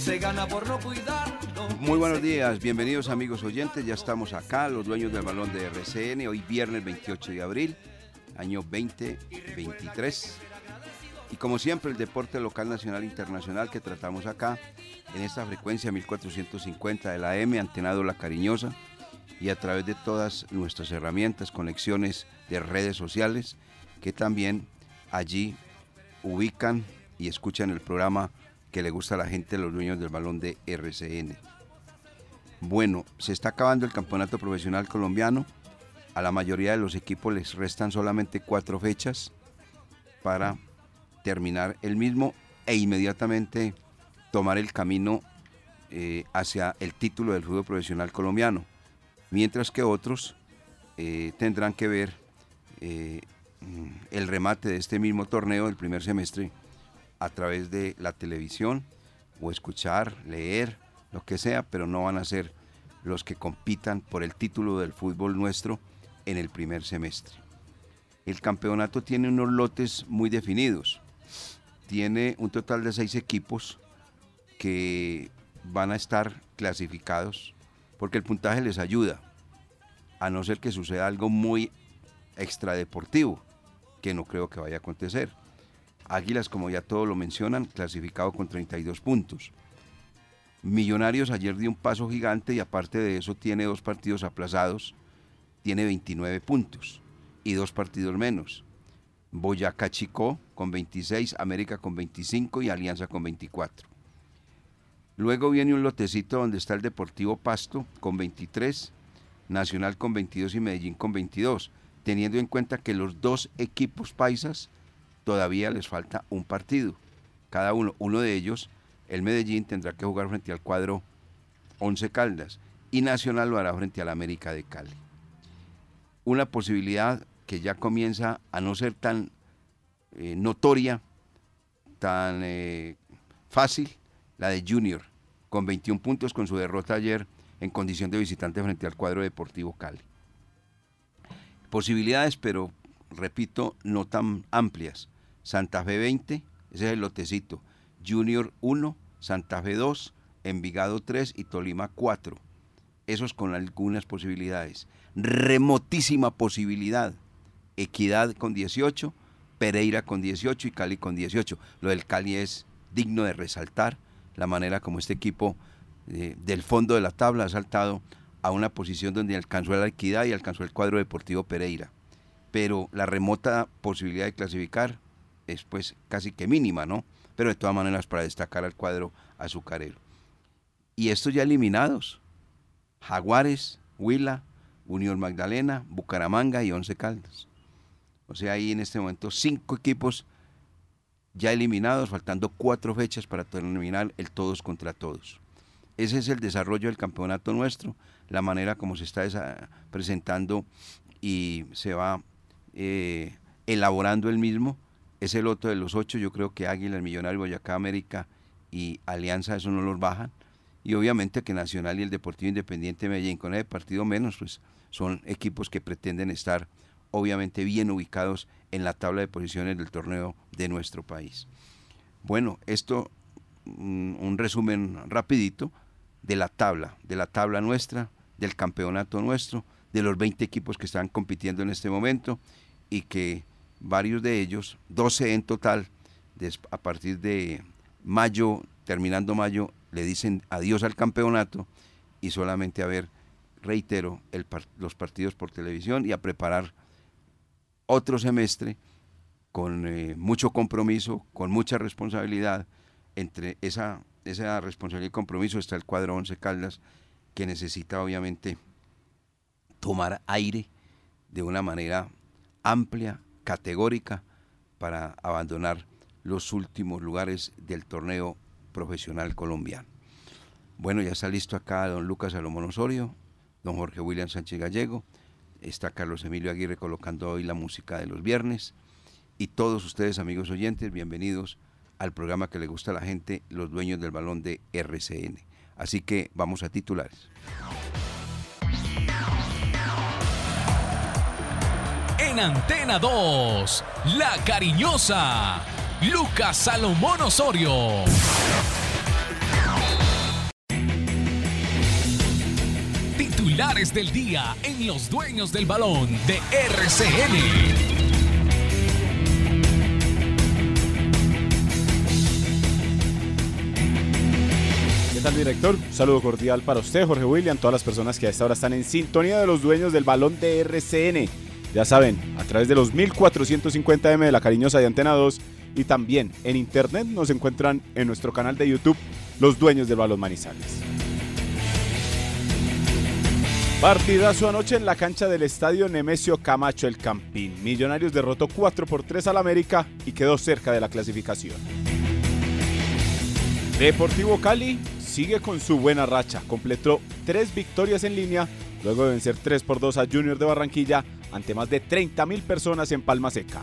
Se gana por no cuidarlo. Muy buenos días, bienvenidos amigos oyentes, ya estamos acá, los dueños del balón de RCN, hoy viernes 28 de abril, año 2023. Y como siempre, el deporte local, nacional e internacional que tratamos acá, en esta frecuencia 1450 de la M, Antenado La Cariñosa, y a través de todas nuestras herramientas, conexiones de redes sociales, que también allí ubican y escuchan el programa que le gusta a la gente, los dueños del balón de RCN. Bueno, se está acabando el campeonato profesional colombiano. A la mayoría de los equipos les restan solamente cuatro fechas para terminar el mismo e inmediatamente tomar el camino eh, hacia el título del fútbol profesional colombiano. Mientras que otros eh, tendrán que ver eh, el remate de este mismo torneo del primer semestre a través de la televisión o escuchar, leer, lo que sea, pero no van a ser los que compitan por el título del fútbol nuestro en el primer semestre. El campeonato tiene unos lotes muy definidos. Tiene un total de seis equipos que van a estar clasificados porque el puntaje les ayuda, a no ser que suceda algo muy extradeportivo, que no creo que vaya a acontecer. Águilas, como ya todos lo mencionan, clasificado con 32 puntos. Millonarios ayer dio un paso gigante y aparte de eso tiene dos partidos aplazados, tiene 29 puntos y dos partidos menos. Boyacá Chicó con 26, América con 25 y Alianza con 24. Luego viene un lotecito donde está el Deportivo Pasto con 23, Nacional con 22 y Medellín con 22, teniendo en cuenta que los dos equipos paisas todavía les falta un partido. Cada uno, uno de ellos, el Medellín tendrá que jugar frente al cuadro 11 Caldas y Nacional lo hará frente al América de Cali. Una posibilidad que ya comienza a no ser tan eh, notoria, tan eh, fácil, la de Junior, con 21 puntos con su derrota ayer en condición de visitante frente al cuadro deportivo Cali. Posibilidades, pero repito, no tan amplias. Santa Fe 20, ese es el lotecito. Junior 1, Santa Fe 2, Envigado 3 y Tolima 4. Esos con algunas posibilidades. Remotísima posibilidad. Equidad con 18, Pereira con 18 y Cali con 18. Lo del Cali es digno de resaltar la manera como este equipo eh, del fondo de la tabla ha saltado a una posición donde alcanzó la equidad y alcanzó el cuadro deportivo Pereira. Pero la remota posibilidad de clasificar es pues casi que mínima, ¿no? Pero de todas maneras para destacar al cuadro azucarero. Y estos ya eliminados, Jaguares, Huila, Unión Magdalena, Bucaramanga y Once Caldas. O sea, hay en este momento cinco equipos ya eliminados, faltando cuatro fechas para terminar el todos contra todos. Ese es el desarrollo del campeonato nuestro, la manera como se está presentando y se va eh, elaborando el mismo. Es el otro de los ocho, yo creo que Águila, el Millonario, Boyacá, América y Alianza, eso no los bajan. Y obviamente que Nacional y el Deportivo Independiente Medellín, con el partido menos, pues son equipos que pretenden estar obviamente bien ubicados en la tabla de posiciones del torneo de nuestro país. Bueno, esto mm, un resumen rapidito de la tabla, de la tabla nuestra, del campeonato nuestro, de los 20 equipos que están compitiendo en este momento y que varios de ellos, 12 en total, a partir de mayo, terminando mayo, le dicen adiós al campeonato y solamente a ver, reitero, los partidos por televisión y a preparar otro semestre con eh, mucho compromiso, con mucha responsabilidad. Entre esa, esa responsabilidad y compromiso está el cuadro Once Caldas, que necesita obviamente tomar aire de una manera amplia, categórica, para abandonar los últimos lugares del torneo profesional colombiano. Bueno, ya está listo acá don Lucas Salomón Osorio, don Jorge William Sánchez Gallego, está Carlos Emilio Aguirre colocando hoy la música de los viernes. Y todos ustedes, amigos oyentes, bienvenidos al programa que le gusta a la gente, los dueños del balón de RCN. Así que vamos a titulares. Antena 2, La Cariñosa, Lucas Salomón Osorio. Titulares del día en Los Dueños del Balón de RCN. ¿Qué tal, director? Un saludo cordial para usted, Jorge William, todas las personas que a esta hora están en sintonía de los dueños del balón de RCN. Ya saben, a través de los 1450M de la cariñosa de Antena 2 y también en internet nos encuentran en nuestro canal de YouTube, Los Dueños del Balón Manizales. Partidazo anoche en la cancha del estadio Nemesio Camacho El Campín. Millonarios derrotó 4 por 3 al América y quedó cerca de la clasificación. Deportivo Cali sigue con su buena racha. Completó tres victorias en línea luego de vencer 3 por 2 a Junior de Barranquilla ante más de 30 mil personas en Palma Seca.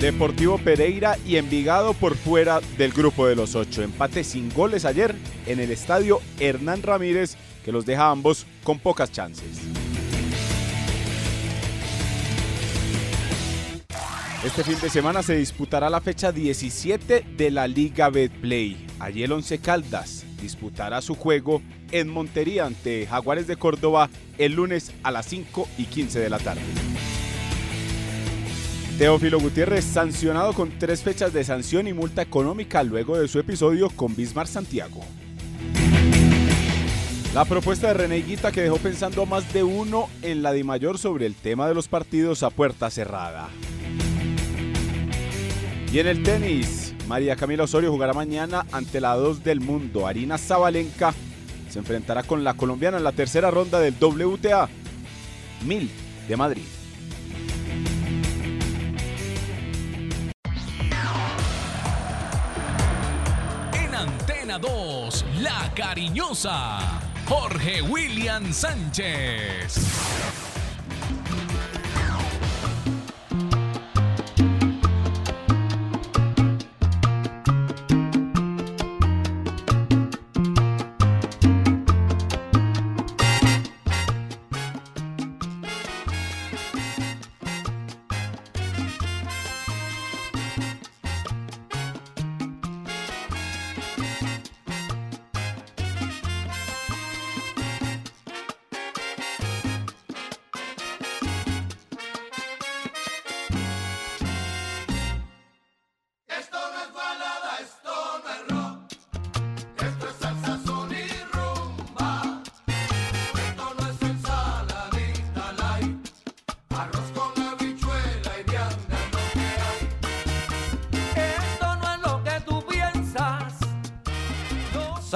Deportivo Pereira y Envigado por fuera del grupo de los ocho. Empate sin goles ayer en el estadio Hernán Ramírez, que los deja ambos con pocas chances. Este fin de semana se disputará la fecha 17 de la Liga Betplay. Allí el Once Caldas disputará su juego en Montería ante Jaguares de Córdoba el lunes a las 5 y 15 de la tarde. Teófilo Gutiérrez sancionado con tres fechas de sanción y multa económica luego de su episodio con Bismar Santiago. La propuesta de René que dejó pensando a más de uno en la Mayor sobre el tema de los partidos a puerta cerrada. Y en el tenis, María Camila Osorio jugará mañana ante la 2 del mundo. Arina Zabalenka se enfrentará con la colombiana en la tercera ronda del WTA 1000 de Madrid. Antena 2, La Cariñosa, Jorge William Sánchez.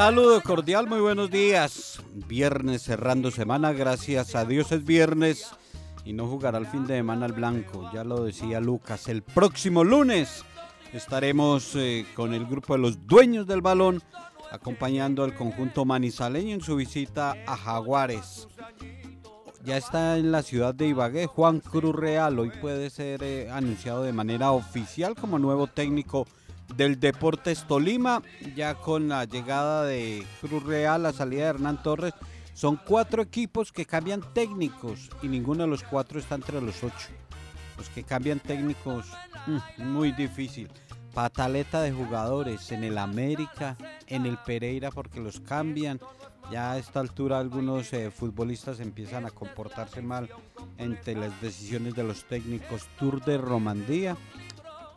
Saludo cordial, muy buenos días. Viernes cerrando semana, gracias a Dios es viernes y no jugará el fin de semana al blanco, ya lo decía Lucas. El próximo lunes estaremos eh, con el grupo de los dueños del balón acompañando al conjunto manizaleño en su visita a Jaguares. Ya está en la ciudad de Ibagué Juan Cruz Real, hoy puede ser eh, anunciado de manera oficial como nuevo técnico del Deportes Tolima, ya con la llegada de Cruz Real, la salida de Hernán Torres. Son cuatro equipos que cambian técnicos y ninguno de los cuatro está entre los ocho. Los que cambian técnicos, mm, muy difícil. Pataleta de jugadores en el América, en el Pereira, porque los cambian. Ya a esta altura algunos eh, futbolistas empiezan a comportarse mal entre las decisiones de los técnicos. Tour de Romandía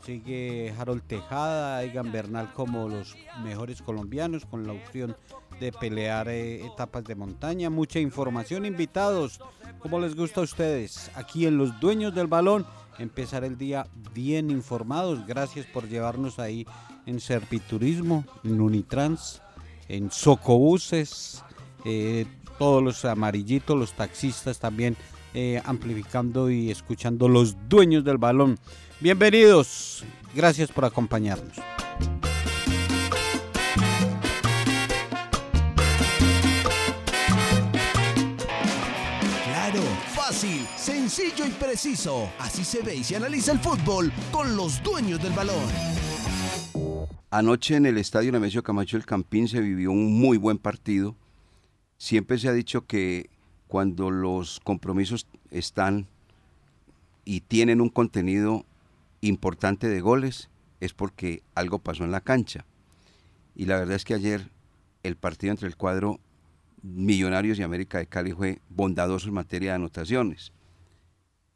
Sigue Harold Tejada, Egan Bernal como los mejores colombianos con la opción de pelear eh, etapas de montaña. Mucha información, invitados, como les gusta a ustedes, aquí en Los Dueños del Balón. Empezar el día bien informados. Gracias por llevarnos ahí en Serviturismo, en Unitrans, en Socobuses, eh, todos los amarillitos, los taxistas también eh, amplificando y escuchando los dueños del balón. Bienvenidos, gracias por acompañarnos. Claro, fácil, sencillo y preciso. Así se ve y se analiza el fútbol con los dueños del balón. Anoche en el estadio Nemesio Camacho del Campín se vivió un muy buen partido. Siempre se ha dicho que cuando los compromisos están y tienen un contenido importante de goles es porque algo pasó en la cancha. Y la verdad es que ayer el partido entre el cuadro Millonarios y América de Cali fue bondadoso en materia de anotaciones.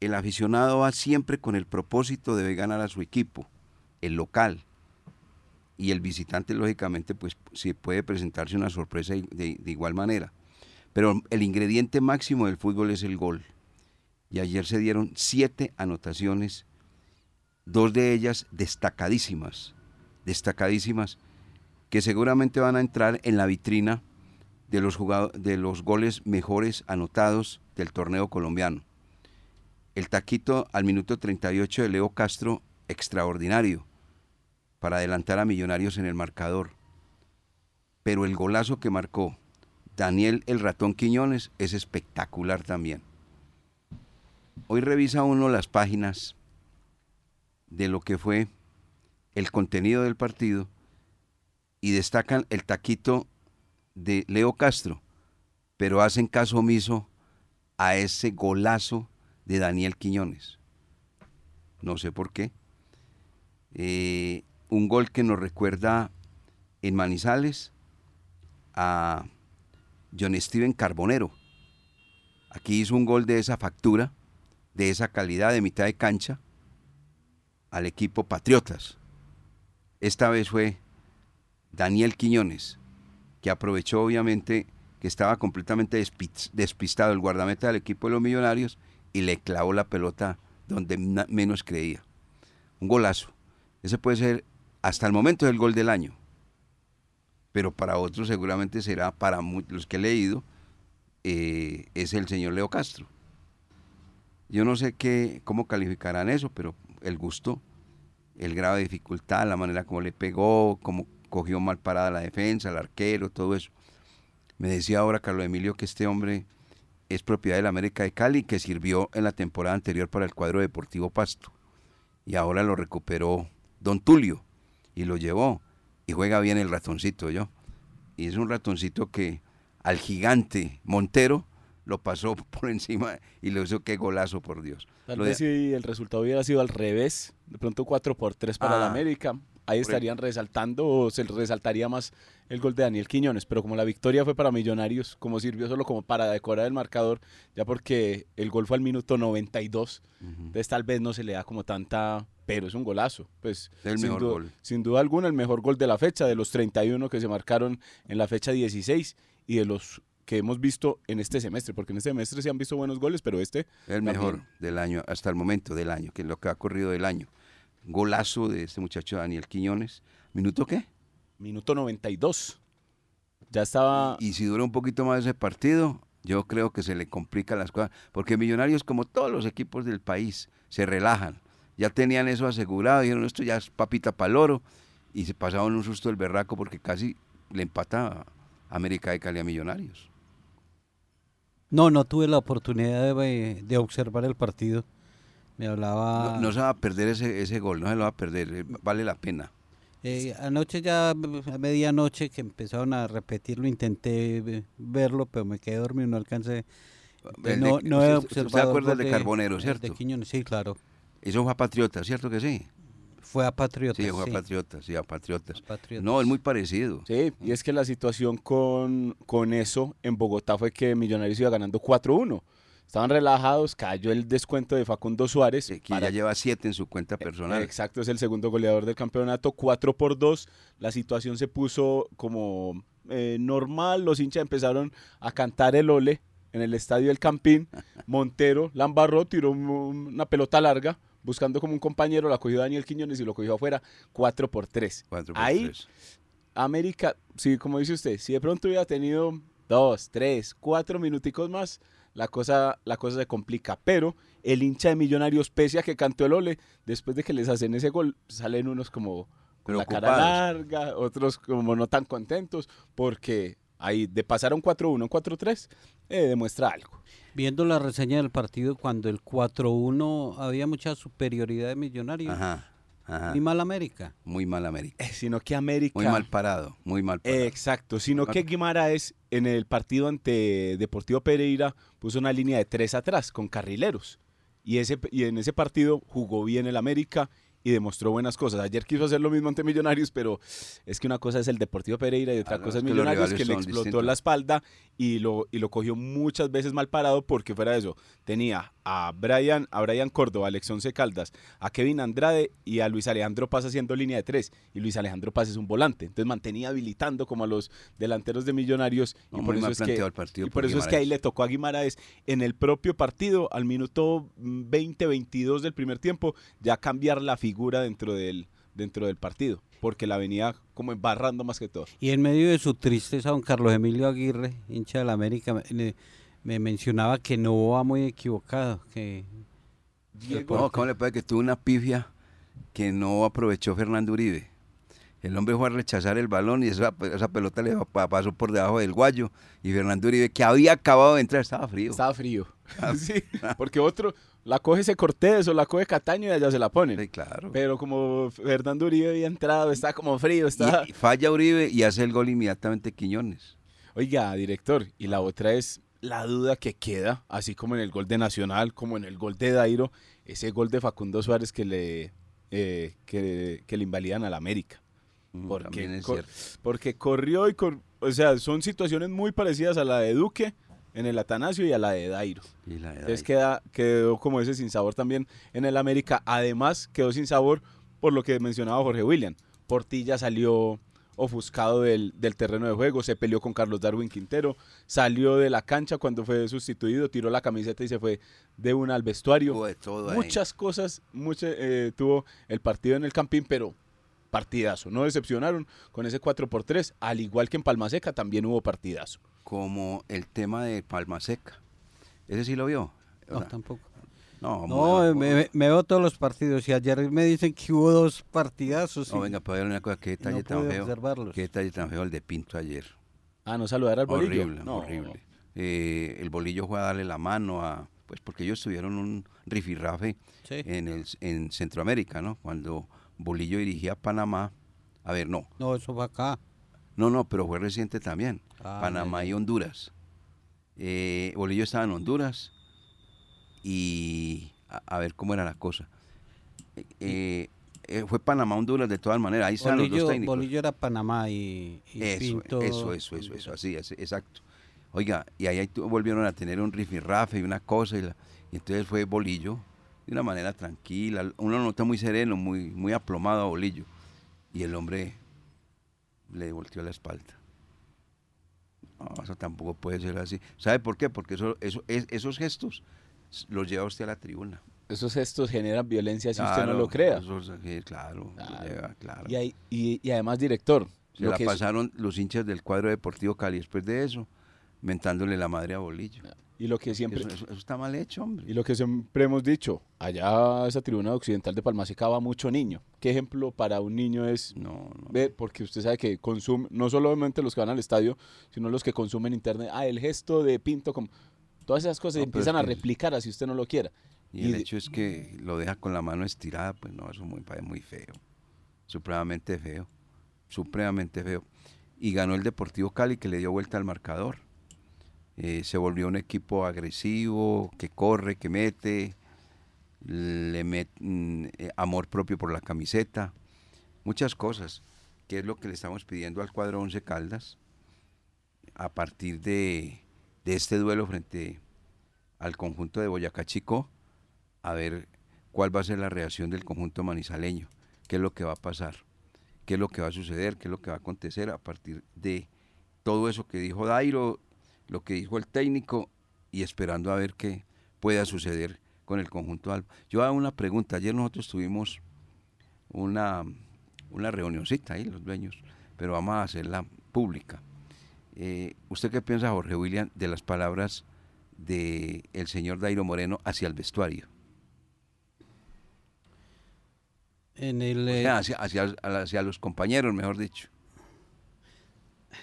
El aficionado va siempre con el propósito de ganar a su equipo, el local. Y el visitante, lógicamente, pues sí puede presentarse una sorpresa de, de igual manera. Pero el ingrediente máximo del fútbol es el gol. Y ayer se dieron siete anotaciones dos de ellas destacadísimas, destacadísimas, que seguramente van a entrar en la vitrina de los, de los goles mejores anotados del torneo colombiano. El taquito al minuto 38 de Leo Castro, extraordinario, para adelantar a Millonarios en el marcador. Pero el golazo que marcó Daniel el ratón Quiñones es espectacular también. Hoy revisa uno las páginas de lo que fue el contenido del partido y destacan el taquito de Leo Castro, pero hacen caso omiso a ese golazo de Daniel Quiñones. No sé por qué. Eh, un gol que nos recuerda en Manizales a John Steven Carbonero. Aquí hizo un gol de esa factura, de esa calidad de mitad de cancha, al equipo Patriotas. Esta vez fue Daniel Quiñones, que aprovechó obviamente que estaba completamente despistado el guardameta del equipo de los Millonarios y le clavó la pelota donde menos creía. Un golazo. Ese puede ser hasta el momento el gol del año. Pero para otros seguramente será, para los que he leído, eh, es el señor Leo Castro. Yo no sé qué, cómo calificarán eso, pero el gusto, el grado de dificultad, la manera como le pegó, cómo cogió mal parada la defensa, el arquero, todo eso. Me decía ahora Carlos Emilio que este hombre es propiedad de la América de Cali que sirvió en la temporada anterior para el cuadro deportivo Pasto. Y ahora lo recuperó Don Tulio y lo llevó. Y juega bien el ratoncito, yo. Y es un ratoncito que al gigante Montero lo pasó por encima y le hizo qué golazo, por Dios. Tal vez si el resultado hubiera sido al revés, de pronto 4 por 3 para la ah, América, ahí estarían resaltando o se resaltaría más el gol de Daniel Quiñones, pero como la victoria fue para Millonarios, como sirvió solo como para decorar el marcador, ya porque el gol fue al minuto 92, entonces tal vez no se le da como tanta, pero es un golazo, pues el sin, mejor duda, gol. sin duda alguna el mejor gol de la fecha, de los 31 que se marcaron en la fecha 16 y de los que hemos visto en este semestre, porque en este semestre se han visto buenos goles, pero este... El mejor del año, hasta el momento del año, que es lo que ha corrido del año. Golazo de este muchacho Daniel Quiñones. ¿Minuto qué? Minuto 92. Ya estaba. Y si dura un poquito más ese partido, yo creo que se le complican las cosas. Porque Millonarios, como todos los equipos del país, se relajan. Ya tenían eso asegurado, dijeron, esto ya es papita para oro. Y se pasaban un susto del berraco porque casi le empata a América de Cali a Millonarios. No, no tuve la oportunidad de, de observar el partido. Me hablaba... No, no se va a perder ese, ese gol, no se lo va a perder, eh, vale la pena. Eh, anoche ya a medianoche que empezaron a repetirlo, intenté eh, verlo, pero me quedé dormido, no alcancé. No, no he usted- usted observado. se acuerda de Carbonero, ¿cierto? De Quiñones, sí, claro. Eso fue a Patriota, ¿cierto que sí? Fue a Patriotas. Sí, fue a. Patriotas, sí, a Patriotas. Patriotas. No, es muy parecido. Sí, y es que la situación con, con eso en Bogotá fue que Millonarios iba ganando 4-1. Estaban relajados, cayó el descuento de Facundo Suárez. Sí, que para- ya lleva siete en su cuenta personal. Exacto, es el segundo goleador del campeonato, 4 por 2. La situación se puso como eh, normal, los hinchas empezaron a cantar el ole en el estadio del Campín. Montero la embarró, tiró un- una pelota larga, buscando como un compañero, la cogió Daniel Quiñones y lo cogió afuera, 4 por 3. Cuatro por Ahí tres. América, sí, como dice usted, si de pronto hubiera tenido dos, tres, cuatro minuticos más, la cosa, la cosa se complica. Pero el hincha de Millonarios, pese a que cantó el ole, después de que les hacen ese gol, salen unos como con la cara larga, otros como no tan contentos, porque ahí de pasar a un 4-1, un 4-3, eh, demuestra algo. Viendo la reseña del partido, cuando el 4-1 había mucha superioridad de Millonarios. Ajá, ajá. Y mal América. Muy mal América. Eh, sino que América... Muy mal parado, muy mal parado. Exacto, sino que Guimaraes en el partido ante Deportivo Pereira puso una línea de tres atrás con carrileros. Y, ese, y en ese partido jugó bien el América y demostró buenas cosas. Ayer quiso hacer lo mismo ante Millonarios, pero es que una cosa es el Deportivo Pereira y otra Ah, cosa es que Millonarios que le explotó distintos. la espalda y lo, y lo cogió muchas veces mal parado porque fuera de eso tenía a Brian, a Brian Córdoba, a Alex Once Caldas, a Kevin Andrade y a Luis Alejandro Paz haciendo línea de tres. Y Luis Alejandro Paz es un volante. Entonces mantenía habilitando como a los delanteros de Millonarios. No, y por eso, es que, planteado el partido y por por eso es que ahí le tocó a Guimaraes en el propio partido, al minuto 20-22 del primer tiempo, ya cambiar la figura dentro del, dentro del partido. Porque la venía como embarrando más que todo. Y en medio de su tristeza, don Carlos Emilio Aguirre, hincha de la América, me, me mencionaba que no va muy equivocado, que No, ¿cómo le puede que tuvo una pifia que no aprovechó Fernando Uribe? El hombre fue a rechazar el balón y esa, esa pelota le pa- pasó por debajo del guayo. Y Fernando Uribe, que había acabado de entrar, estaba frío. Estaba frío. sí, porque otro la coge ese Cortés o la coge Cataño y allá se la ponen. Sí, claro. Pero como Fernando Uribe había entrado, está como frío, está... Y, y falla Uribe y hace el gol inmediatamente Quiñones. Oiga, director, y la otra es la duda que queda, así como en el gol de Nacional, como en el gol de Dairo, ese gol de Facundo Suárez que le, eh, que, que le invalidan al América. Mm, Porque, cor- porque corrió y, cor- o sea, son situaciones muy parecidas a la de Duque en el Atanasio y a la de Dairo. Y la Entonces queda, quedó como ese sin sabor también en el América. Además, quedó sin sabor por lo que mencionaba Jorge William. Portilla salió ofuscado del, del terreno de juego, se peleó con Carlos Darwin Quintero, salió de la cancha cuando fue sustituido, tiró la camiseta y se fue de una al vestuario. Tuvo de todo ahí. Muchas cosas mucha- eh, tuvo el partido en el Campín, pero partidazo. No decepcionaron con ese 4 por 3 al igual que en Palmaseca también hubo partidazo. Como el tema de Palma Seca. ¿Ese sí lo vio? No, tampoco. No, No, me, me- me veo todos los partidos y ayer me dicen que hubo dos partidazos. No, y- venga, para ver una cosa, qué detalle no tan feo. observarlos. Qué detalle tan feo el de Pinto ayer. Ah, no saludar al bolillo. Horrible, No. horrible. Eh, el bolillo fue a darle la mano a, pues porque ellos tuvieron un rifirrafe Sí. en, el, en Centroamérica, ¿no? Cuando Bolillo dirigía a Panamá. A ver, no, No, eso fue acá. no, no, pero fue reciente también. Ah, Panamá y. Honduras. Eh, Bolillo estaba en Honduras y a, a ver cómo era la cosa. Eh, eh, fue Panamá, Honduras, de todas maneras. Ahí están los dos técnicos. Bolillo era Panamá y, y Eso, Pinto. eso, eso, eso, eso, así, es, exacto. Oiga, y ahí volvieron a tener un rifirrafe y una cosa, y, la- y entonces fue Bolillo, de una manera tranquila, uno lo nota muy sereno, muy, muy aplomado a Bolillo, y el hombre le volteó la espalda. No, eso tampoco puede ser así. ¿Sabe por qué? Porque eso, eso, es- esos gestos los lleva usted a la tribuna. Esos gestos generan violencia si usted no lo crea. sí, claro, lo Claro. lleva, claro. Y, hay- y- y además, director, Se Lo la que es- pasaron los hinchas del cuadro deportivo Cali después de eso, mentándole la madre a Bolillo. Y lo que siempre, Eso, eso- eso está mal hecho, hombre. Y lo que siempre hemos dicho, allá esa tribuna occidental de Palmaseca va mucho niño. ¿Qué ejemplo para un niño es No, no. ver? Porque usted sabe que consume, no solamente los que van al estadio, sino los que consumen internet. Ah, el gesto de Pinto, como todas esas cosas No, empiezan es a replicar así usted no lo quiera. Y el de- hecho es que lo deja con la mano estirada, pues no, eso muy, parece muy feo. Supremamente feo. Supremamente feo. Y ganó el Deportivo Cali que le dio vuelta al marcador. Eh, se volvió un equipo agresivo, que corre, que mete, le met, mm, eh, amor propio por la camiseta, muchas cosas, que es lo que le estamos pidiendo al cuadro 11 Caldas a partir de, de este duelo frente al conjunto de Boyacá Chico, a ver cuál va a ser la reacción del conjunto manizaleño, qué es lo que va a pasar, qué es lo que va a suceder, qué es lo que va a acontecer a partir de todo eso que dijo Dairo, lo que dijo el técnico y esperando a ver qué pueda suceder con el conjunto Alba. Yo hago una pregunta, ayer nosotros tuvimos una, una reunioncita ahí, los dueños, pero vamos a hacerla pública. Eh, ¿Usted qué piensa, Jorge William, de las palabras del el señor Dairo Moreno hacia el vestuario? En el, O eh, sea, hacia, hacia- hacia los compañeros, mejor dicho.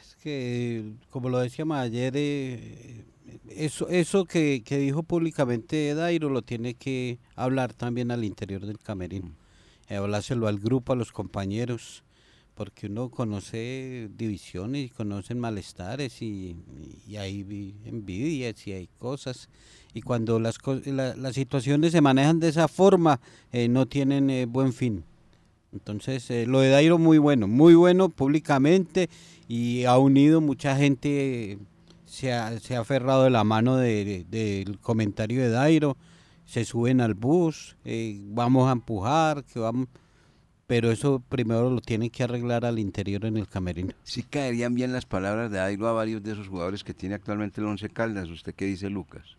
es que, como lo decíamos ayer, eh, eso, eso que, que dijo públicamente Dairo lo tiene que hablar también al interior del camerino. Eh, hablárselo al grupo, a los compañeros, porque uno conoce divisiones y conoce malestares y, y hay vi- envidias y hay cosas. Y cuando las, la- las situaciones se manejan de esa forma, eh, no tienen eh, buen fin. Entonces, eh, lo de Dairo muy bueno, muy bueno públicamente y ha unido mucha gente, se ha, se ha aferrado de la mano de- de- del comentario de Dairo, se suben al bus, vamos a empujar, que vamos, pero eso primero lo tienen que arreglar al interior en el camerino. Sí caerían bien las palabras de Dairo a varios de esos jugadores que tiene actualmente el Once Caldas. ¿Usted qué dice, Lucas?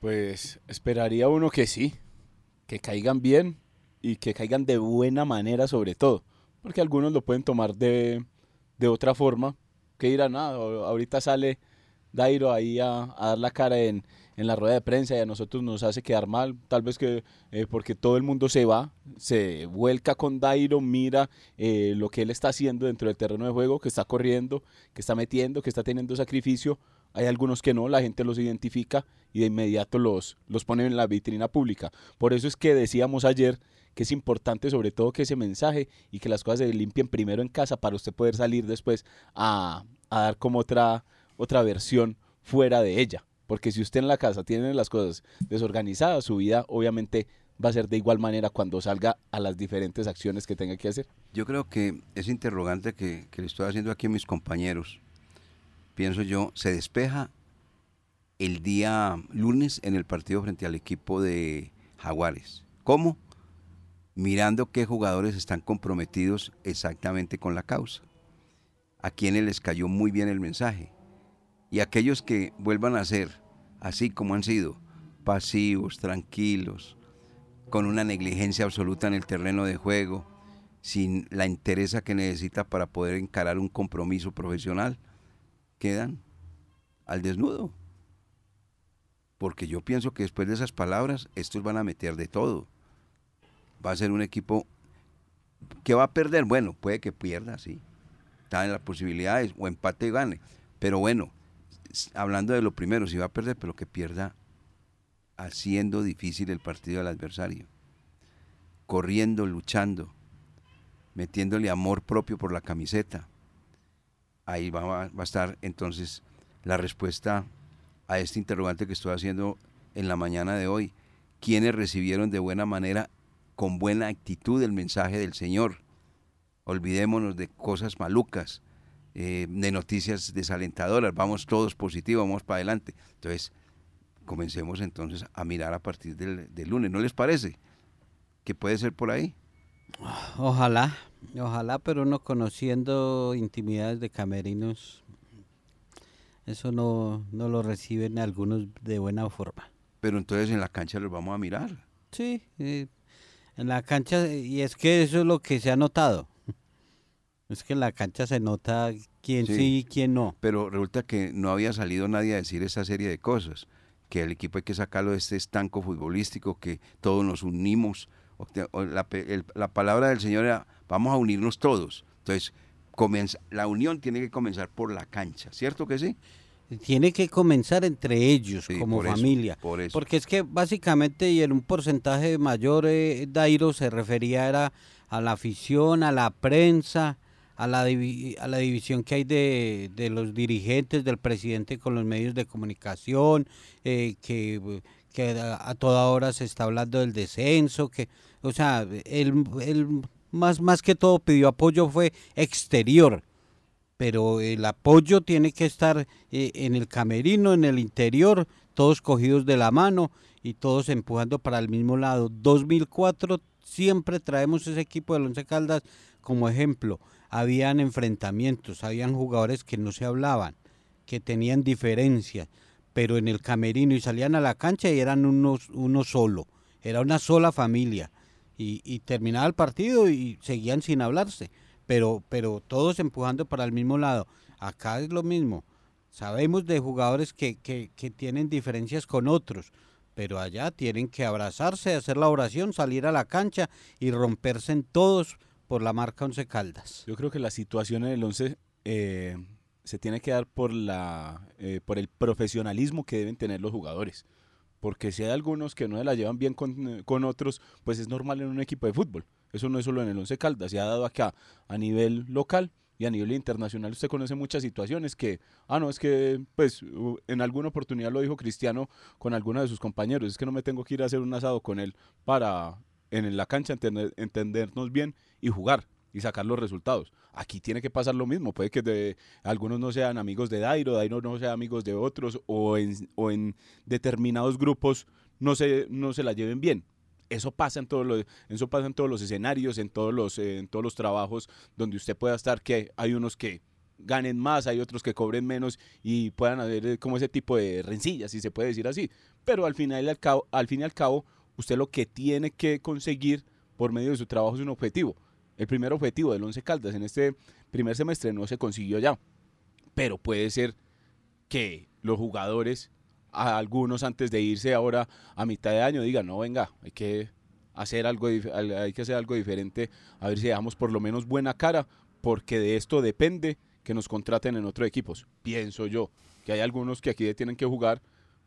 Pues esperaría uno que sí, que caigan bien y que caigan de buena manera sobre todo, porque algunos lo pueden tomar de, de otra forma, que dirán, ah, a- ahorita sale Dairo ahí a, dar la cara en, en la rueda de prensa y a nosotros nos hace quedar mal, tal vez que eh, porque todo el mundo se va, se vuelca con Dairo, mira eh, lo que él está haciendo dentro del terreno de juego, que está corriendo, que está metiendo, que está teniendo sacrificio, hay algunos que no, la gente los identifica y de inmediato los, los pone en la vitrina pública. Por eso es que decíamos ayer que es importante sobre todo que ese mensaje y que las cosas se limpien primero en casa para usted poder salir después a, a dar como otra, otra versión fuera de ella. Porque si usted en la casa tiene las cosas desorganizadas, su vida obviamente va a ser de igual manera cuando salga a las diferentes acciones que tenga que hacer. Yo creo que ese interrogante que, que le estoy haciendo aquí a mis compañeros, pienso yo, se despeja el día lunes en el partido frente al equipo de Jaguares. ¿Cómo? Mirando qué jugadores están comprometidos exactamente con la causa. A quienes les cayó muy bien el mensaje. Y aquellos que vuelvan a ser, así como han sido, pasivos, tranquilos, con una negligencia absoluta en el terreno de juego, sin la entereza que necesita para poder encarar un compromiso profesional, quedan al desnudo. Porque yo pienso que después de esas palabras, estos van a meter de todo. Va a ser un equipo que va a perder. Bueno, puede que pierda, sí. Está en las posibilidades, o empate y gane. Pero bueno, hablando de lo primero, si va a perder, pero que pierda haciendo difícil el partido del adversario. Corriendo, luchando, metiéndole amor propio por la camiseta. Ahí va, va- va a estar entonces la respuesta a este interrogante que estoy haciendo en la mañana de hoy. ¿Quiénes recibieron de buena manera, con buena actitud el mensaje del Señor? Olvidémonos de cosas malucas, eh, de noticias desalentadoras, vamos todos positivos, vamos para adelante. Entonces, comencemos entonces a mirar a partir del, del lunes, ¿no les parece? Que puede ser por ahí. Ojalá, ojalá, pero no conociendo intimidades de camerinos, eso no, no lo reciben algunos de buena forma. Pero entonces en la cancha los vamos a mirar. Sí, eh, en la cancha, y es que eso es lo que se ha notado. Es que en la cancha se nota quién sí, Sí. y quién no. Pero resulta que no había salido nadie a decir esa serie de cosas, que el equipo hay que sacarlo de este estanco futbolístico, que todos nos unimos. La, el- la palabra del Señor era, vamos a unirnos todos. Entonces, comienza, la unión tiene que comenzar por la cancha, ¿cierto que sí? Tiene que comenzar entre ellos, Sí, como por eso, familia. por eso. Porque es que básicamente y en un porcentaje mayor, eh, Dairo se refería era a la afición, a la prensa, a la, divi- a la división que hay de, de los dirigentes, del presidente con los medios de comunicación, eh, que, que a, toda hora se está hablando del descenso, que, o sea, el más, más que todo pidió apoyo fue exterior pero el apoyo tiene que estar eh, en el camerino, en el interior, todos cogidos de la mano y todos empujando para el mismo lado. 2004 siempre traemos ese equipo del Once Caldas como ejemplo. Habían enfrentamientos, habían jugadores que no se hablaban, que tenían diferencias, pero en el camerino y salían a la cancha y eran unos, uno solo, era una sola familia. Y, y terminaba el partido y seguían sin hablarse pero, pero todos empujando para el mismo lado. Acá es lo mismo. Sabemos de jugadores que, que, que tienen diferencias con otros, pero allá tienen que abrazarse, hacer la oración, salir a la cancha y romperse en todos por la marca Once Caldas. Yo creo que la situación en el 11 eh, se tiene que dar por, la, eh, por el profesionalismo que deben tener los jugadores. Porque si hay algunos que no se la llevan bien con, eh, con otros, pues es normal en un equipo de fútbol. Eso no es solo en el 11 Caldas, se ha dado acá a nivel local y a nivel internacional. Usted conoce muchas situaciones que, ah, no, es que, pues, en alguna oportunidad lo dijo Cristiano con alguno de sus compañeros, es que no me tengo que ir a hacer un asado con él para en la cancha entender- entendernos bien y jugar y sacar los resultados. Aquí tiene que pasar lo mismo. Puede que algunos no sean amigos de Dairo, Dairo no sea amigos de otros, o en, o en determinados grupos no se, no se la lleven bien. Eso pasa en todos los, eso pasa en todos los escenarios, en todos los, eh, en todos los trabajos donde usted pueda estar, que hay unos que ganen más, hay otros que cobren menos y puedan haber eh, como ese tipo de rencillas, si se puede decir así. Pero al final al cabo, al fin y al cabo, usted lo que tiene que conseguir por medio de su trabajo es un objetivo. El primer objetivo del Once Caldas en este primer semestre no se consiguió ya, pero puede ser que los jugadores, algunos antes de irse ahora a mitad de año, digan, no, venga, hay que hacer algo, hay que hacer algo diferente, a ver si dejamos por lo menos buena cara, porque de esto depende que nos contraten en otros equipos. Pienso yo que hay algunos que aquí tienen que jugar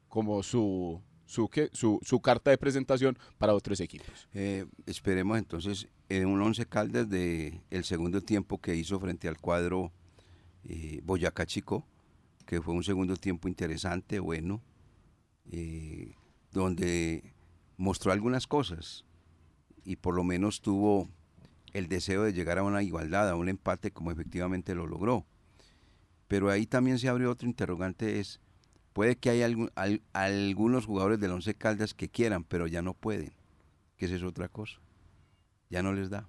como su, su, su, su carta de presentación para otros equipos. Eh, esperemos entonces en un once Caldas de el segundo tiempo que hizo frente al cuadro eh, Boyacá Chico, que fue un segundo tiempo interesante, bueno, eh, donde mostró algunas cosas y por lo menos tuvo el deseo de llegar a una igualdad, a un empate, como efectivamente lo logró. Pero ahí también se abre otro interrogante, es, puede que haya algún- al- algunos jugadores del Once Caldas que quieran, pero ya no pueden, que esa es otra cosa, ya no les da.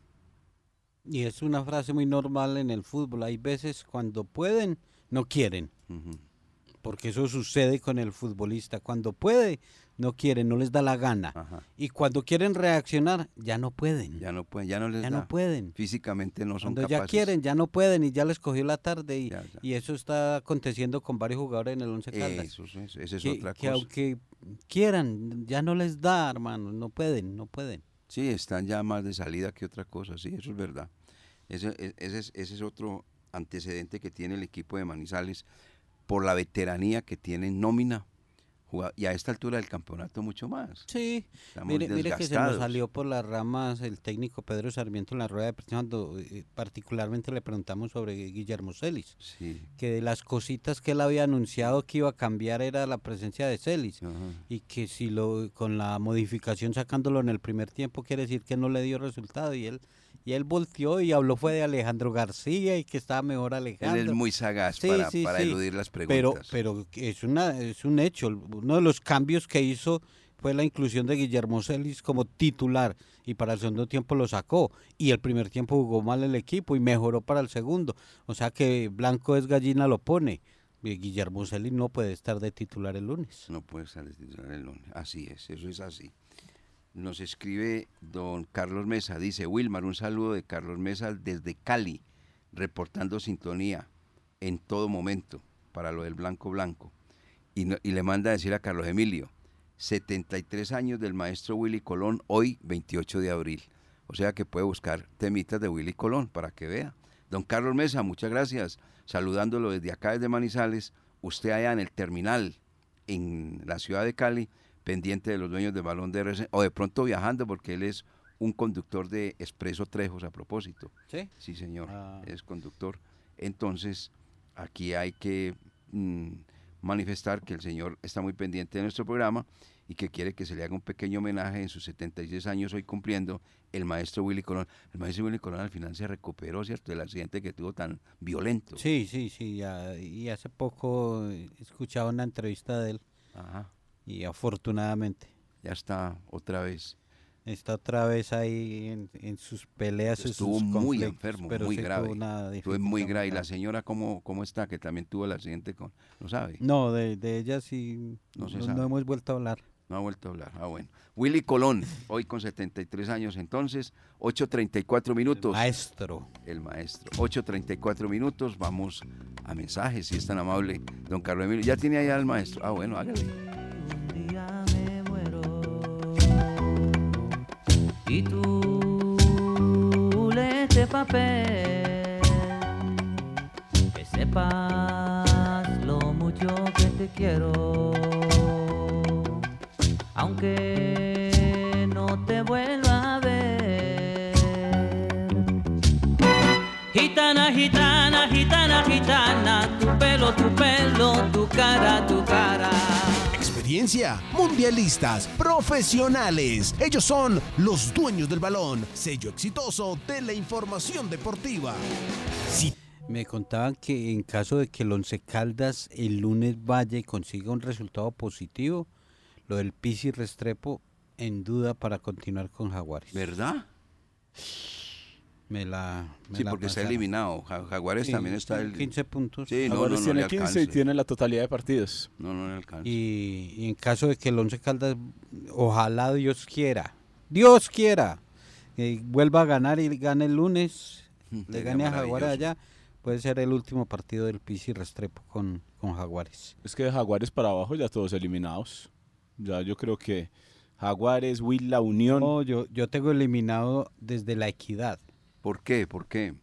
Y es una frase muy normal en el fútbol. Hay veces cuando pueden, no quieren. Porque eso sucede con el futbolista. Cuando puede, no quieren, no les da la gana. Ajá. Y cuando quieren reaccionar, ya no pueden. Ya no pueden, ya no les Ya da. no pueden. Físicamente no son Cuando capaces. ya quieren, ya no pueden y ya les cogió la tarde. Y, Ya, ya. y eso está aconteciendo con varios jugadores en el Once Caldas. Eso, es- esa es que, otra que cosa. aunque quieran, ya no les da, hermano. No pueden, no pueden. Sí, están ya más de salida que otra cosa, sí, eso es verdad. Ese, e- ese es, ese es otro antecedente que tiene el equipo de Manizales por la veteranía que tiene en nómina y a esta altura del campeonato mucho más. Sí, mire, mire que se nos salió por las ramas el técnico Pedro Sarmiento en la rueda de prensa cuando eh, particularmente le preguntamos sobre Guillermo Celis, Sí. que de las cositas que él había anunciado que iba a cambiar era la presencia de Celis ajá. y que si lo con la modificación sacándolo en el primer tiempo quiere decir que no le dio resultado y él y él volteó y habló fue de Alejandro García y que estaba mejor Él Alejandro. es muy sagaz Sí, para, sí, para eludir las pero preguntas. pero es una es un hecho uno de los cambios que hizo fue la inclusión de Guillermo Celis como titular y para el segundo tiempo lo sacó y el primer tiempo jugó mal el equipo y mejoró para el segundo o sea que Blanco es gallina lo pone Guillermo Celis no puede estar de titular el lunes No puede estar titular el lunes. Así es, eso es así. Nos escribe don Carlos Mesa, dice Wilmar, un saludo de Carlos Mesa desde Cali, reportando sintonía en todo momento para lo del blanco blanco. Y, no- y le manda a decir a Carlos Emilio, 73 años del maestro Willy Colón, hoy 28 de abril. O sea que puede buscar temitas de Willy Colón para que vea. Don Carlos Mesa, muchas gracias. Saludándolo desde acá, desde Manizales. Usted allá en el terminal, en la ciudad de Cali, pendiente de los dueños del balón de RC, o de pronto viajando, porque él es un conductor de Expreso Trejos a propósito. ¿Sí? Sí, señor, Ah. es conductor. Entonces, aquí hay que mm, manifestar que el señor está muy pendiente de nuestro programa y que quiere que se le haga un pequeño homenaje en sus 76 años hoy cumpliendo el maestro Willy Colón. El maestro Willy Colón al final se recuperó, ¿cierto?, del accidente que tuvo tan violento. Sí, sí, sí. ya- y hace poco escuchaba una entrevista de él Ajá, y afortunadamente ya está otra vez. Está otra vez ahí en, en sus peleas. en Estuvo sus muy enfermo, pero muy grave. Estuvo muy grave. ¿Y la señora cómo, cómo está? Que también tuvo el accidente con... ¿Lo sabe? No, de, de ella sí No no, se no sabe. hemos vuelto a hablar. No ha vuelto a hablar. Ah, bueno. Willy Colón, hoy con 73 años entonces, 8.34 minutos. Maestro. El maestro. 8.34 minutos, vamos a mensajes, si es tan amable, don Carlos Emilio. ¿Ya tiene allá al maestro? Ah, bueno, hágale. Y tú lees este papel. Que sepas lo mucho que te quiero. Aunque no te vuelva a ver. Gitana, gitana, gitana, gitana, tu pelo, tu pelo, tu cara, tu cara. Experiencia, mundialistas, profesionales. Ellos son los dueños del balón, sello exitoso de la información deportiva. Si Me contaban que en caso de que el Once Caldas el lunes vaya y consiga un resultado positivo, lo del Pisi Restrepo en duda para continuar con Jaguares. ¿Verdad? Me la me Sí, la porque está pasaron. eliminado. Ja- Jaguares Sí, también está el... 15 puntos. Sí, no, no, Jaguares no tiene le 15 y tiene la totalidad de partidos. No, no le alcanza. Y, y en caso de que el Once Caldas, ojalá Dios quiera, Dios quiera, eh, vuelva a ganar y gane el lunes, le gane a Jaguares allá, puede ser el último partido del Pisi Restrepo con, con Jaguares. Es que de Jaguares para abajo ya todos eliminados. Ya yo creo que Jaguares, Will, La Unión. No, yo, yo tengo eliminado desde la equidad. ¿Por qué? ¿Por qué?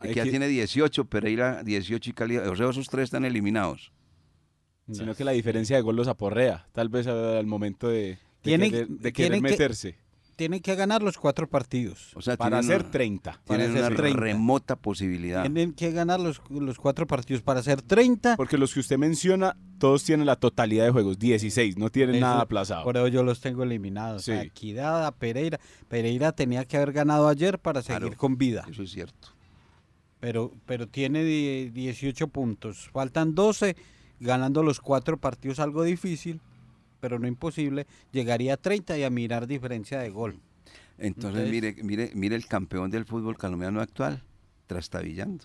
hay ya que- tiene 18, Pereira 18 y Cali. O sea, esos tres están eliminados. Sino que la diferencia de gol los aporrea. Tal vez al momento de, de Tienen- querer, de tienen querer que- Tienen que ganar los cuatro partidos. O sea, Para hacer una- 30. Para Tienen hacer una 30. remota posibilidad. Tienen que ganar los, los cuatro partidos para hacer 30. Porque los que usted menciona, todos tienen la totalidad de juegos, 16, no tienen Eso- nada aplazado. Por eso yo los tengo eliminados. Sí. Equidad, a Pereira. Pereira tenía que haber ganado ayer para seguir Claro. con vida. Eso es cierto. Pero, pero tiene die- 18 puntos. Faltan 12. Ganando los cuatro partidos, algo difícil, pero no imposible. Llegaría a 30 y a mirar diferencia de gol. Entonces, Entonces- mire, mire, mire el campeón del fútbol colombiano actual, trastabillando.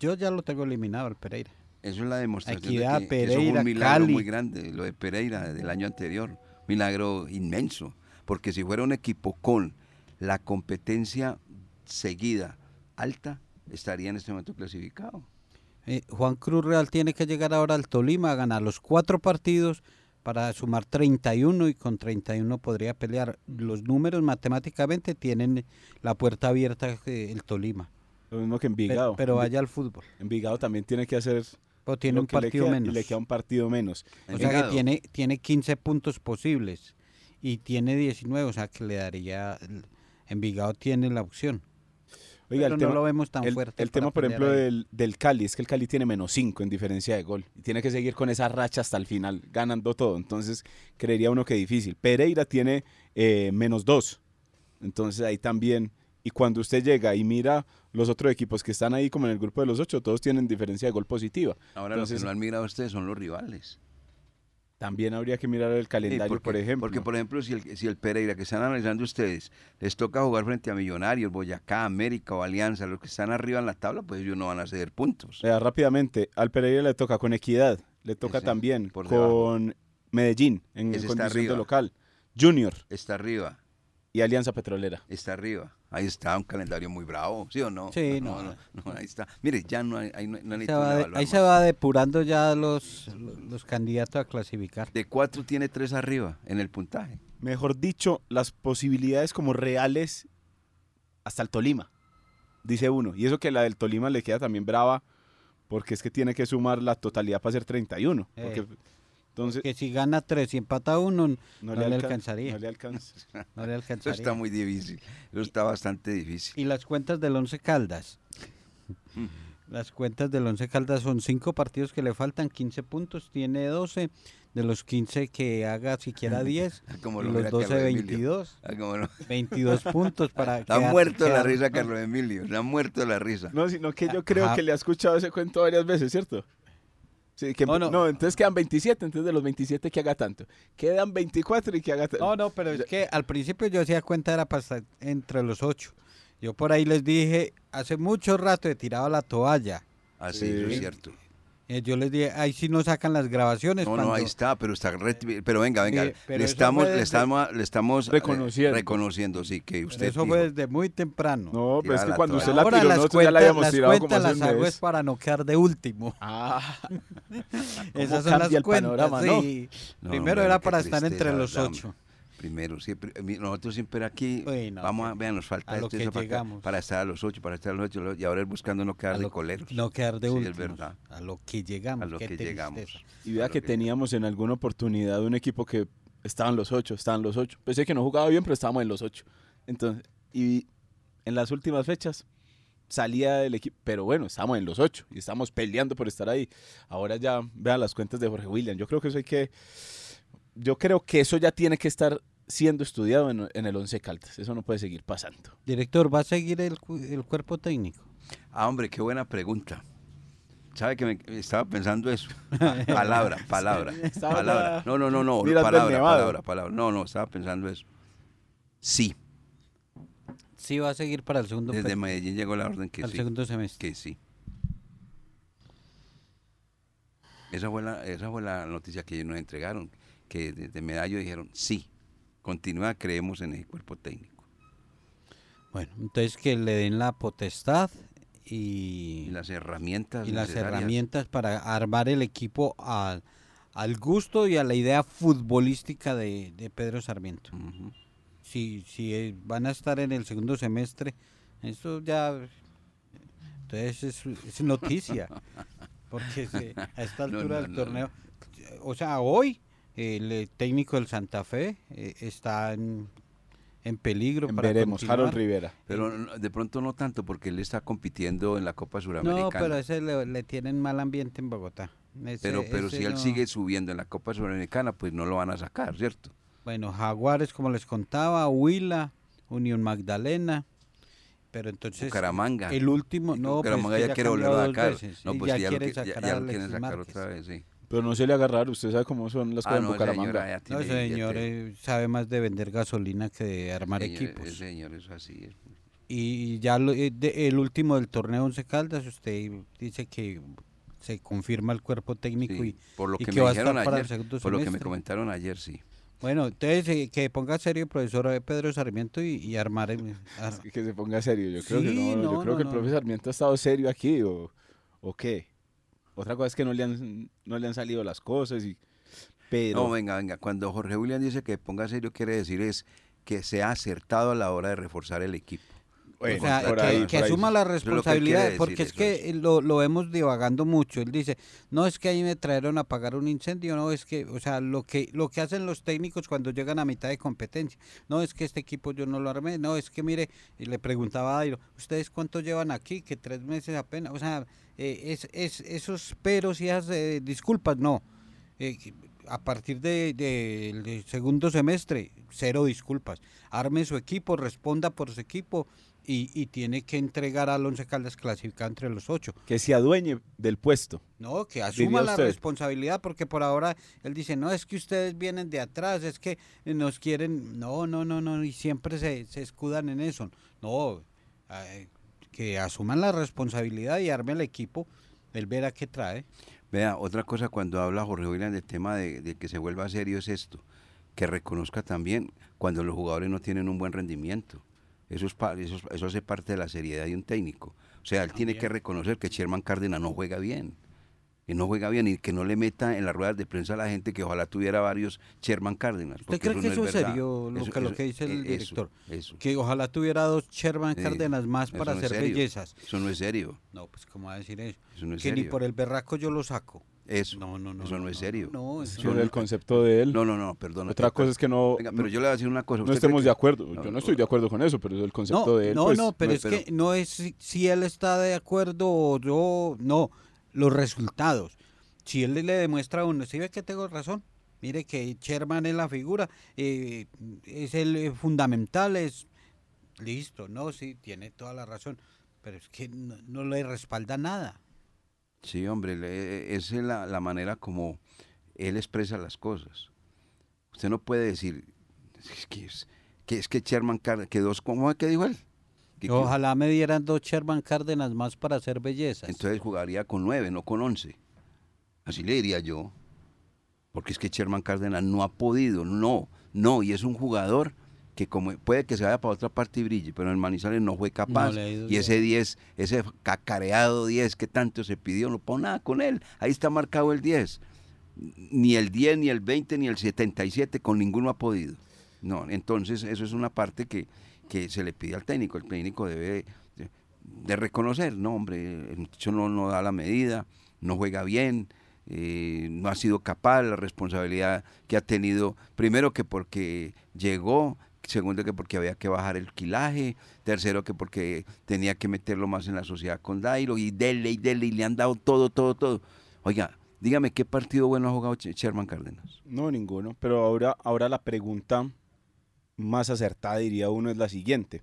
Yo ya lo tengo eliminado, el Pereira. Eso es la demostración Equidad, de que, que eso Pereira, un milagro Cali. muy grande, lo de Pereira del año anterior, milagro inmenso, porque si fuera un equipo con la competencia seguida alta, estaría en este momento clasificado. Eh, Juan Cruz Real tiene que llegar ahora al Tolima a ganar los cuatro partidos para sumar 31 y con 31 podría pelear. Los números matemáticamente tienen la puerta abierta eh, el Tolima. Lo mismo que Envigado. pero vaya al fútbol. Envigado también tiene que hacer tiene lo un que le partido queda, menos. le queda un partido menos. O sea que tiene, tiene 15 puntos posibles y tiene 19, o sea que le daría... Envigado tiene la opción. Oiga, Pero no lo vemos tan el, fuerte El tema, por ejemplo, del, del Cali, es que el Cali tiene menos 5 en diferencia de gol. Y tiene que seguir con esa racha hasta el final, ganando todo. Entonces, creería uno que difícil. Pereira tiene eh, menos 2. Entonces, ahí también. Y cuando usted llega y mira los otros equipos que están ahí, como en el grupo de los 8, todos tienen diferencia de gol positiva. Ahora Entonces, lo que no han mirado ustedes son los rivales. También habría que mirar el Sí, calendario, porque, por ejemplo. Porque, por ejemplo, si el, si el Pereira, que están analizando ustedes, les toca jugar frente a Millonarios, Boyacá, América o Alianza, los que están arriba en la tabla, pues ellos no van a ceder puntos. Vea, rápidamente, al Pereira le toca con Equidad, le toca Ese, también por debajo. con Medellín en condición de arriba. local. Junior, Está arriba. Y Alianza Petrolera. Está arriba. Ahí está un calendario muy bravo, ¿sí o no? Sí, no. no. no, ahí está. Mire, ya no hay, ahí no, no Se va de- ahí más. se va depurando ya los, los candidatos a clasificar. De cuatro tiene tres arriba en el puntaje. Mejor dicho, las posibilidades como reales hasta el Tolima, dice uno. Y eso que la del Tolima le queda también brava, porque es que tiene que sumar la totalidad para ser 31. Eh. Porque, entonces, Que si gana tres y empata uno, no, no, le, alcan- alcanzaría. No le alcanza. no le Eso alcanzaría. está muy difícil. Eso está bastante difícil. Y las cuentas del Once Caldas. Las cuentas del Once Caldas son cinco partidos que le faltan, 15 puntos, tiene 12. De los 15 que haga siquiera 10. Como y lo los mira 12, Carlos Emilio. 22. Ah, cómo no. 22 puntos para Está quedar- muerto de la quedar- risa Carlos Emilio. Está muerto la risa. No, sino que yo creo Ajá. que le ha escuchado ese cuento varias veces, ¿cierto? Sí, que, No, no, no. entonces quedan 27, entonces de los 27 que haga tanto. Quedan 24 y que haga tanto. No, no, pero es que al principio yo hacía cuenta era para estar entre los 8. Yo por ahí les dije, hace mucho rato he tirado la toalla. Así, Sí. eso es cierto. Eh, yo les dije, ahí sí no sacan las grabaciones. No, no, ahí está, pero está re- pero venga, venga, Sí, pero le estamos, le estamos, le estamos eh, Reconociendo. reconociendo, sí, que pero usted eso dijo. fue desde muy temprano. No, pero es que cuando toalla. usted la Ahora tiró, las nosotros ya la habíamos las tirado como cuentas hace las hago es para no quedar de último. Ah, Esas son las cuentas. panorama, no? sí. No, Primero hombre, era para estar entre los ocho. Primero, siempre, eh, nosotros siempre aquí, Uy, no, vamos a, vean, nos falta a lo esto, que eso para, llegamos. para estar a los ocho, para estar a los ocho, y ahora es buscando no quedar A de coleros. No quedar de Sí, es verdad. A lo que llegamos. A lo que llegamos. y vea que que- teníamos en alguna oportunidad un equipo que estaban los ocho, estaban los ocho. Pensé que no jugaba bien, pero estábamos en los ocho. Entonces, y en las últimas fechas salía del equipo, pero bueno, estábamos en los ocho y estamos peleando por estar ahí. Ahora ya vean las cuentas de Jorge William. Yo creo que eso hay que, yo creo que eso ya tiene que estar siendo estudiado en, en el Once Caldas. Eso no puede seguir pasando. Director, ¿va a seguir el, el cuerpo técnico? Ah, hombre, qué buena pregunta. ¿Sabe que me estaba pensando eso? palabra, palabra, palabra. No, no, no, no, palabra, palabra, palabra. No, no, estaba pensando eso. Sí, Sí, va a seguir para el segundo, desde pe- Medellín llegó la orden que al sí. segundo semestre. Que sí. Esa fue la, esa fue la noticia que ellos nos entregaron, que desde Medallo dijeron, sí, continúa, creemos en el cuerpo técnico. Bueno, entonces que le den la potestad y, Y las herramientas y las herramientas para armar el equipo al, al gusto y a la idea futbolística de, de Pedro Sarmiento. Si, si eh, van a estar en el segundo semestre, eso ya entonces es, es noticia. Porque se- a esta altura no, del no, torneo, o sea, hoy el eh, técnico del Santa Fe eh, está en, en peligro para Veremos, continuar. Harold Rivera. Pero de pronto no tanto, porque él está compitiendo en la Copa Suramericana. No, pero ese le, le tienen mal ambiente en Bogotá. Ese- Pero, pero ese si él no- sigue subiendo en la Copa Sudamericana, pues no lo van a sacar, ¿cierto? Bueno, Jaguares, como les contaba, Huila, Unión Magdalena, pero entonces Bucaramanga. el último, no, pues Bucaramanga que ya quiere ha volver a sacar. veces, No, pues ya ya, lo, quiere que- ya- sacar ya lo quieren sacar otra vez, sí. Pero no se le agarrar, usted sabe cómo son las Ah, cosas en no, ese señor Bucaramanga. ya No, tiene ese señor eh, sabe más de vender gasolina que de armar Señor, equipos. Ese señor es así. es. Y ya lo- eh, de- el último del torneo Once Caldas, usted dice que se confirma el cuerpo técnico Sí, y por lo y que, que me va a estar dijeron para el ayer, segundo por lo que me comentaron ayer, sí. Bueno, entonces eh, que ponga serio el profesor eh, Pedro Sarmiento y, y armar el- ar- Que se ponga serio. Yo creo que Sí, no. yo no, creo no, que el no. profesor Sarmiento ha estado serio aquí o, o qué. Otra cosa es que no le han, no le han salido las cosas y pero No, venga, venga. Cuando Jorge William dice que ponga serio, quiere decir es que se ha acertado a la hora de reforzar el equipo. bueno, o sea, que, ahí, que asuma la es responsabilidad, decir, porque es eso que lo, lo vemos divagando mucho. Él dice, no es que ahí me trajeron a apagar un incendio, no es que, o sea, lo que lo que hacen los técnicos cuando llegan a mitad de competencia, no es que este equipo yo no lo armé, no es que mire, y le preguntaba a Dairo, ¿ustedes cuánto llevan aquí? Que tres meses apenas, o sea, eh, es, es, esos peros y esas eh, disculpas, no. Eh, a partir del de, del segundo semestre, cero disculpas. Arme su equipo, responda por su equipo y, y tiene que entregar al Once Caldas clasificado entre los ocho. que se adueñe del puesto. No, que asuma la responsabilidad, porque por ahora él dice, no, es que ustedes vienen de atrás, es que nos quieren, no, no, no, no, y siempre se, se escudan en eso. No, eh, que asuman la responsabilidad y arme el equipo, él verá qué trae. Vea, otra cosa cuando habla Jorge William del tema de, de que se vuelva serio es esto, que reconozca también cuando los jugadores no tienen un buen rendimiento. Eso, es eso, es- eso hace parte de la seriedad de un técnico. O sea, él tiene que reconocer que Sherman Cárdenas no juega bien. Que no juega bien y que no le meta en las ruedas de prensa a la gente que ojalá tuviera varios Sherman Cárdenas. ¿Usted cree que no eso es serio, lo Eso- que, lo eso- que dice el eh, eso, director? Eso. Que ojalá tuviera dos Sherman Sí, Cárdenas más para no hacer serio. bellezas. Eso no es serio. No, pues ¿cómo va a decir eso? Eso no es que ni por el berraco yo lo saco. Eso. No, no, no. Eso no es serio. No, eso Sobre no. el concepto de él. No, no, no, perdón. Otra cosa es que no, Venga, pero yo le voy a decir una cosa. no ¿usted estemos de acuerdo. No, Yo no estoy de acuerdo con eso, pero es el concepto No, de él. no, pues, no, pero no, es pero- que no es si, si él está de acuerdo o yo, no, los resultados. Si él le demuestra a uno, si ve que tengo razón, mire que Sherman es la figura, eh, es el eh, fundamental, es listo, no, sí, tiene toda la razón, pero es que no, le respalda nada. Sí, hombre, le- esa es la, la manera como él expresa las cosas. Usted no puede decir que es que, es que Sherman Cárdenas, que dos, ¿cómo es que dijo él? Que- Ojalá me dieran dos Sherman Cárdenas más para hacer bellezas. entonces jugaría con nueve, no con once. Así le diría yo. Porque es que Sherman Cárdenas no ha podido, no, no, y es un jugador que como puede que se vaya para otra parte y brille, pero en Manizales no fue capaz. y bien. ese 10, ese cacareado 10 que tanto se pidió, no pongo nada con él. Ahí está marcado el 10. Ni el 10, ni el 20, ni el 77, con ninguno ha podido. No, entonces eso es una parte que, que se le pide al técnico. El técnico debe de, reconocer, no, hombre, el muchacho no, no da la medida, no juega bien, eh, no ha sido capaz, la responsabilidad que ha tenido, primero que porque llegó, segundo que porque había que bajar el quilaje, tercero que porque tenía que meterlo más en la sociedad con Dairo, y dele y dele, y le han dado todo, todo, todo. Oiga, dígame qué partido bueno ha jugado Sherman Cárdenas. No, ninguno. Pero ahora, ahora la pregunta más acertada, diría uno, es la siguiente.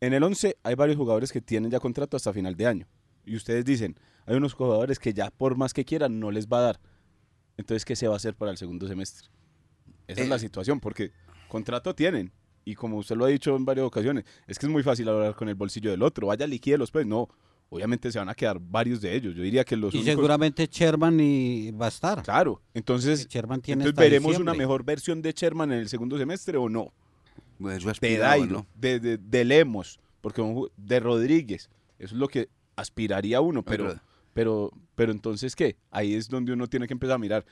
En el 11 hay varios jugadores que tienen ya contrato hasta final de año. Y ustedes dicen, hay unos jugadores que ya por más que quieran no les va a dar. Entonces, ¿qué se va a hacer para el segundo semestre? Esa es Eh. la situación, porque contrato tienen. Y como usted lo ha dicho en varias ocasiones, es que es muy fácil hablar con el bolsillo del otro. Vaya, liquídelos, pues no. Obviamente se van a quedar varios de ellos. Yo diría que los y únicos- seguramente Sherman y va a estar. Claro, entonces, Sherman tiene entonces veremos diciembre. una mejor versión de Sherman en el segundo semestre o no. Bueno, eso De aspiraba, Dairo, ¿no? de, de, de Lemos, porque de Rodríguez, eso es lo que aspiraría uno, pero, Pero- pero, pero entonces qué, ahí es donde uno tiene que empezar a mirar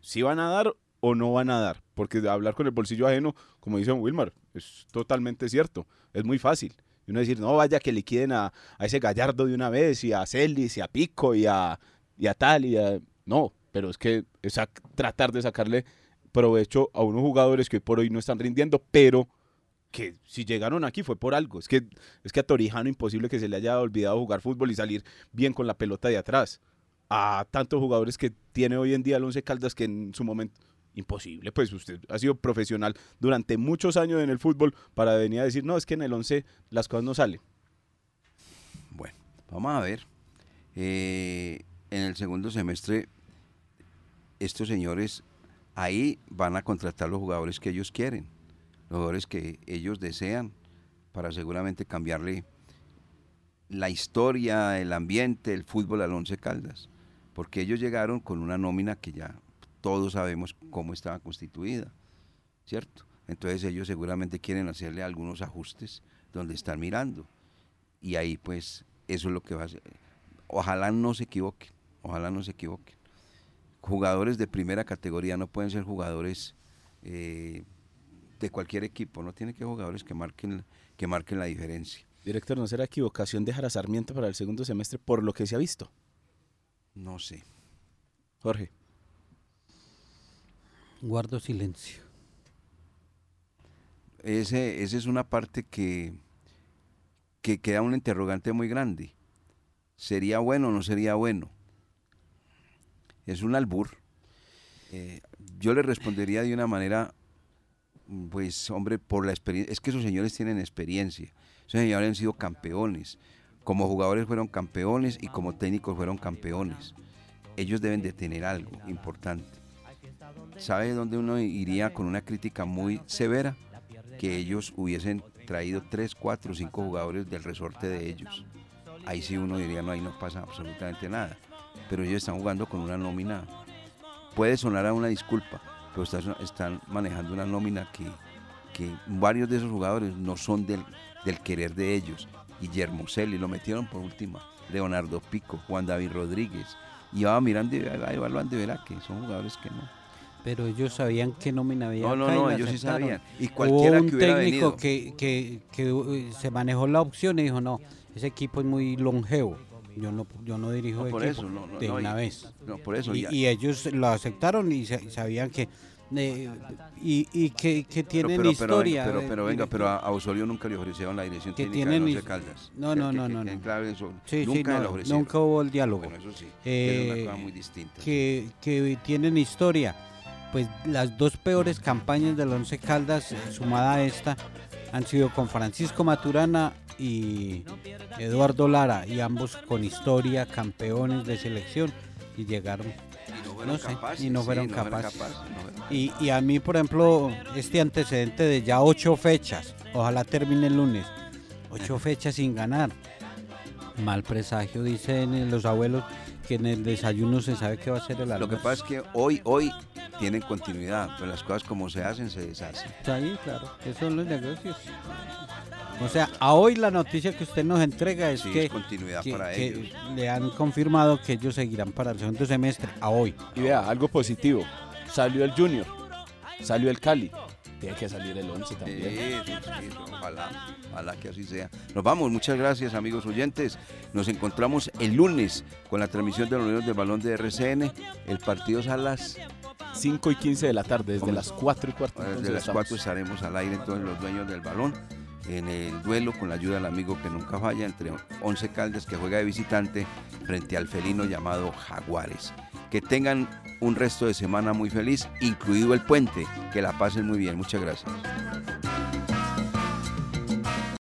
si van a dar o no van a dar, porque de hablar con el bolsillo ajeno, como dice Wilmar, es totalmente cierto, es muy fácil. Y uno decir, no, vaya que liquiden a, a ese Gallardo de una vez, y a Celis, y a Pico, y a, y a tal, y a... No, pero es que es sac- tratar de sacarle provecho a unos jugadores que hoy por hoy no están rindiendo, pero que si llegaron aquí fue por algo. Es que, es que a Torijano imposible que se le haya olvidado jugar fútbol y salir bien con la pelota de atrás. A tantos jugadores que tiene hoy en día el Once Caldas que en su momento imposible, pues usted ha sido profesional durante muchos años en el fútbol para venir a decir, no, es que en el 11 las cosas no salen. Bueno, vamos a ver. Eh, en el segundo semestre, estos señores ahí van a contratar los jugadores que ellos quieren, los jugadores que ellos desean, para seguramente cambiarle la historia, el ambiente, el fútbol al Once Caldas. Porque ellos llegaron con una nómina que ya todos sabemos cómo estaba constituida, ¿cierto? Entonces ellos seguramente quieren hacerle algunos ajustes donde están mirando. Y ahí pues eso es lo que va a ser. Ojalá no se equivoquen, ojalá no se equivoquen. Jugadores de primera categoría no pueden ser jugadores eh, de cualquier equipo, no tiene que ser jugadores que marquen, que marquen la diferencia. Director, ¿no será equivocación dejar a Sarmiento para el segundo semestre por lo que se ha visto? No sé. Jorge. Guardo silencio. Ese, esa es una parte que, que queda un interrogante muy grande. ¿Sería bueno o no sería bueno? Es un albur. Eh, yo le respondería de una manera, pues hombre, por la experiencia. Es que esos señores tienen experiencia. Esos señores han sido campeones. Como jugadores fueron campeones y como técnicos fueron campeones. Ellos deben de tener algo importante. ¿Sabe dónde uno iría con una crítica muy severa? Que ellos hubiesen traído 3, 4, 5 jugadores del resorte de ellos. Ahí sí uno diría, no, ahí no pasa absolutamente nada. Pero ellos están jugando con una nómina. Puede sonar a una disculpa, pero están, manejando una nómina que, que varios de esos jugadores no son del, del querer de ellos. Guillermo Celi lo metieron por última, Leonardo Pico, Juan David Rodríguez. Y va mirando y va evaluando y verá que son jugadores que no. Pero ellos sabían qué nómina había. No, no, no, ellos sí sabían. Y Hubo cualquiera un que hubiera técnico venido. que, que, que, uh, se manejó la opción y dijo, no, ese equipo es muy longevo. Yo no, yo no dirijo No, por equipo eso, no, de y- una vez. Por eso Y, ellos lo aceptaron y sa- sabían que... eh, y, y que, que tienen pero, pero, historia. Pero, eh, pero, venga, eh, pero a, a Osorio nunca le ofrecieron la dirección que técnica tienen de Once Caldas. No, Que- no, que- no, que no, nunca no, le ofrecieron. nunca hubo el diálogo. Bueno, eso sí. Eh, es una cosa muy distinta. que, que tienen historia. Pues las dos peores campañas del Once Caldas, sumada a esta, han sido con Francisco Maturana y Eduardo Lara, y ambos con historia, campeones de selección, y llegaron. Y no no sé, capaces, y no sí, fueron fueron capaces. capaces, no fueron Y, y a mí, por ejemplo, este antecedente de ya ocho fechas, ojalá termine el lunes, ocho fechas sin ganar. Mal presagio, dicen los abuelos, que en el desayuno se sabe que va a ser el Lo almuerzo. que pasa es que hoy, hoy tienen continuidad, pero las cosas como se hacen, se deshacen. Sí, claro, esos son los negocios. O sea, a hoy la noticia que usted nos entrega es Sí, que, es continuidad que- para que ellos. le han confirmado que ellos seguirán para el segundo semestre, a hoy. Y vea, algo positivo. Salió el Junior, salió el Cali. Tiene que salir el 11 Sí, también. sí, sí, ojalá, ojalá que así sea. Nos vamos, muchas gracias amigos oyentes. Nos encontramos el lunes con la transmisión de los Unidos del Balón de RCN. El partido es a las, 5 y 15 de la tarde, desde Hombre. las 4 y cuarto. desde las estamos. 4 estaremos al aire entonces los dueños del balón en el duelo con la ayuda del amigo que nunca falla entre 11 Caldas que juega de visitante frente al felino llamado Jaguares. Que tengan un resto de semana muy feliz, incluido el puente. Que la pasen muy bien. Muchas gracias.